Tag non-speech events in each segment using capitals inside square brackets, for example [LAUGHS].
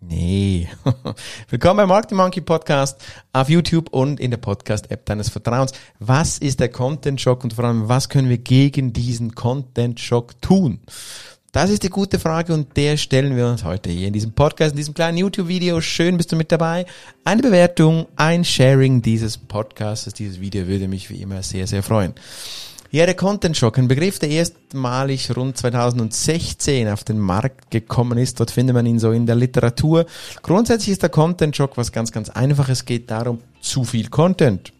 Nee. [LAUGHS] Willkommen beim Marketing Monkey Podcast auf YouTube und in der Podcast-App deines Vertrauens. Was ist der Content Shock und vor allem, was können wir gegen diesen Content Shock tun? Das ist die gute Frage und der stellen wir uns heute hier in diesem Podcast, in diesem kleinen YouTube-Video. Schön bist du mit dabei. Eine Bewertung, ein Sharing dieses Podcasts, dieses Video würde mich wie immer sehr, sehr freuen. Ja, der Content Shock, ein Begriff, der erstmalig rund 2016 auf den Markt gekommen ist. Dort findet man ihn so in der Literatur. Grundsätzlich ist der Content Shock was ganz, ganz einfaches. Es geht darum, zu viel Content.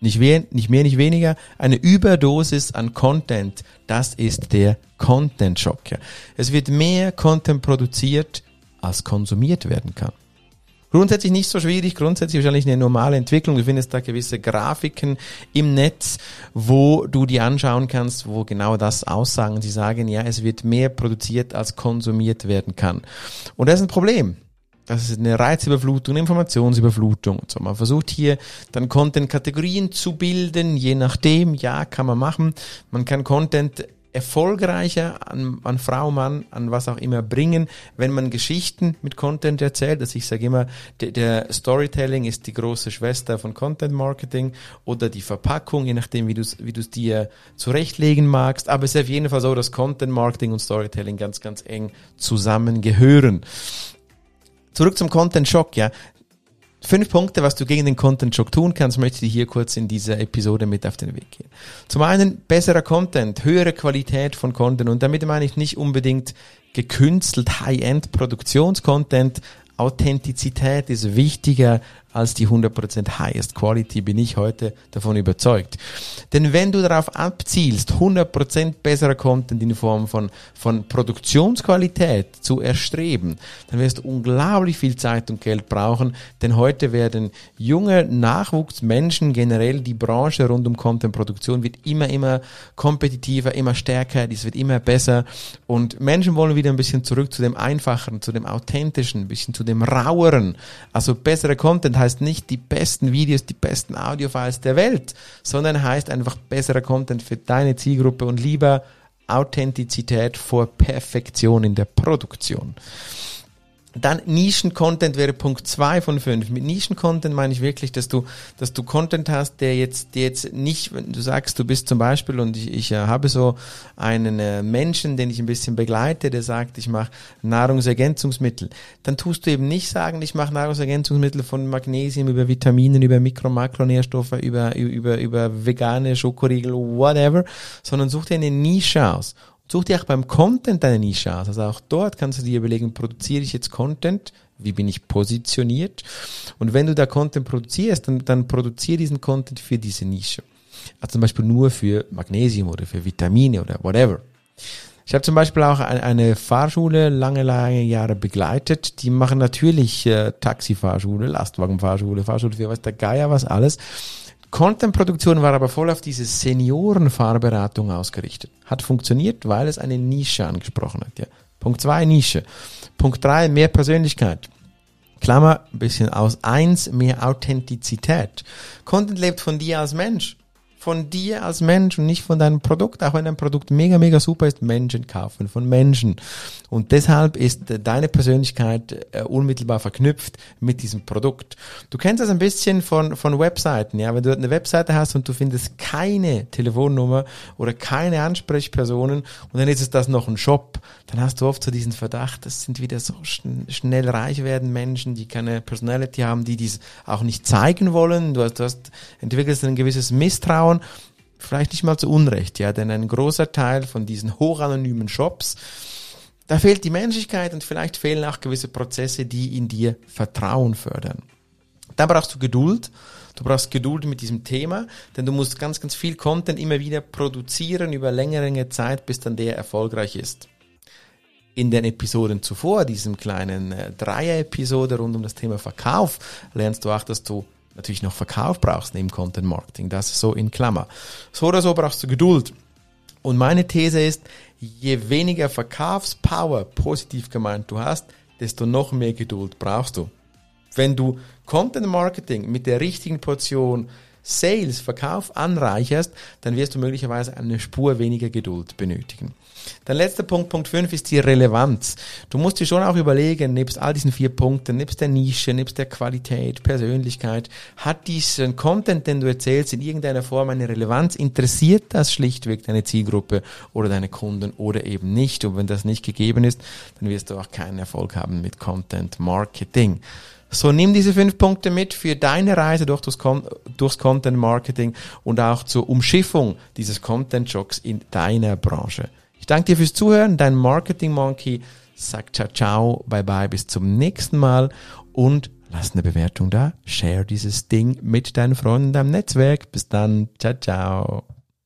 Nicht, we nicht mehr, nicht weniger. Eine Überdosis an Content. Das ist der Content Shock. Ja. Es wird mehr Content produziert, als konsumiert werden kann. Grundsätzlich nicht so schwierig, grundsätzlich wahrscheinlich eine normale Entwicklung. Du findest da gewisse Grafiken im Netz, wo du die anschauen kannst, wo genau das aussagen. Sie sagen, ja, es wird mehr produziert, als konsumiert werden kann. Und das ist ein Problem. Das ist eine Reizüberflutung, eine Informationsüberflutung und so. Man versucht hier dann Content-Kategorien zu bilden, je nachdem, ja, kann man machen. Man kann Content erfolgreicher an, an Frau, Mann, an was auch immer bringen, wenn man Geschichten mit Content erzählt. Also ich sage immer, der, der Storytelling ist die große Schwester von Content Marketing oder die Verpackung, je nachdem, wie du es wie du's dir zurechtlegen magst. Aber es ist auf jeden Fall so, dass Content Marketing und Storytelling ganz, ganz eng zusammengehören. Zurück zum Content Shock, ja. Fünf Punkte, was du gegen den Content Shock tun kannst, möchte ich hier kurz in dieser Episode mit auf den Weg gehen. Zum einen besserer Content, höhere Qualität von Content und damit meine ich nicht unbedingt gekünstelt High-End Produktionscontent. Authentizität ist wichtiger als die 100% Highest Quality, bin ich heute davon überzeugt. Denn wenn du darauf abzielst, 100% besserer Content in Form von, von Produktionsqualität zu erstreben, dann wirst du unglaublich viel Zeit und Geld brauchen, denn heute werden junge Nachwuchsmenschen generell die Branche rund um Contentproduktion wird immer, immer kompetitiver, immer stärker, dies wird immer besser. Und Menschen wollen wieder ein bisschen zurück zu dem Einfacheren, zu dem Authentischen, ein bisschen zu dem Raueren, also bessere Content heißt nicht die besten Videos, die besten Audiofiles der Welt, sondern heißt einfach besserer Content für deine Zielgruppe und lieber Authentizität vor Perfektion in der Produktion. Dann Nischen-Content wäre Punkt zwei von fünf. Mit Nischen-Content meine ich wirklich, dass du, dass du Content hast, der jetzt, der jetzt nicht, wenn du sagst, du bist zum Beispiel und ich, ich äh, habe so einen äh, Menschen, den ich ein bisschen begleite, der sagt, ich mache Nahrungsergänzungsmittel, dann tust du eben nicht sagen, ich mache Nahrungsergänzungsmittel von Magnesium über Vitaminen, über Mikro- Makronährstoffe, über, über, über vegane Schokoriegel, whatever, sondern such dir eine Nische aus Such dir auch beim Content deine Nische aus. Also auch dort kannst du dir überlegen, produziere ich jetzt Content? Wie bin ich positioniert? Und wenn du da Content produzierst, dann, dann produziere diesen Content für diese Nische. Also zum Beispiel nur für Magnesium oder für Vitamine oder whatever. Ich habe zum Beispiel auch eine Fahrschule lange, lange Jahre begleitet. Die machen natürlich äh, Taxifahrschule, Lastwagenfahrschule, Fahrschule für was der Geier, was alles. Content-Produktion war aber voll auf diese Seniorenfahrberatung ausgerichtet. Hat funktioniert, weil es eine Nische angesprochen hat. Ja. Punkt zwei Nische. Punkt drei mehr Persönlichkeit. Klammer, ein bisschen aus eins, mehr Authentizität. Content lebt von dir als Mensch von dir als Mensch und nicht von deinem Produkt, auch wenn dein Produkt mega, mega super ist, Menschen kaufen von Menschen. Und deshalb ist deine Persönlichkeit äh, unmittelbar verknüpft mit diesem Produkt. Du kennst das ein bisschen von, von Webseiten, ja. Wenn du eine Webseite hast und du findest keine Telefonnummer oder keine Ansprechpersonen und dann ist es das noch ein Shop, dann hast du oft so diesen Verdacht, das sind wieder so schn schnell reich werden Menschen, die keine Personality haben, die dies auch nicht zeigen wollen. Du hast, du hast entwickelst ein gewisses Misstrauen anschauen, vielleicht nicht mal zu Unrecht, ja, denn ein großer Teil von diesen hochanonymen Shops, da fehlt die Menschlichkeit und vielleicht fehlen auch gewisse Prozesse, die in dir Vertrauen fördern. Da brauchst du Geduld. Du brauchst Geduld mit diesem Thema, denn du musst ganz, ganz viel Content immer wieder produzieren über längere Zeit, bis dann der erfolgreich ist. In den Episoden zuvor, diesem kleinen äh, Dreier-Episode rund um das Thema Verkauf, lernst du auch, dass du natürlich noch Verkauf brauchst neben Content Marketing. Das so in Klammer. So oder so brauchst du Geduld. Und meine These ist, je weniger Verkaufspower positiv gemeint du hast, desto noch mehr Geduld brauchst du. Wenn du Content Marketing mit der richtigen Portion Sales, Verkauf anreicherst, dann wirst du möglicherweise eine Spur weniger Geduld benötigen. Der letzte Punkt, Punkt 5, ist die Relevanz. Du musst dir schon auch überlegen, nebst all diesen vier Punkten, nebst der Nische, nebst der Qualität, Persönlichkeit, hat diesen Content, den du erzählst, in irgendeiner Form eine Relevanz? Interessiert das schlichtweg deine Zielgruppe oder deine Kunden oder eben nicht? Und wenn das nicht gegeben ist, dann wirst du auch keinen Erfolg haben mit Content Marketing. So nimm diese fünf Punkte mit für deine Reise durch das Con durchs Content Marketing und auch zur Umschiffung dieses Content Jocks in deiner Branche. Ich danke dir fürs Zuhören. Dein Marketing Monkey sagt ciao, ciao, bye bye, bis zum nächsten Mal und lass eine Bewertung da. Share dieses Ding mit deinen Freunden in deinem Netzwerk. Bis dann. Ciao, ciao.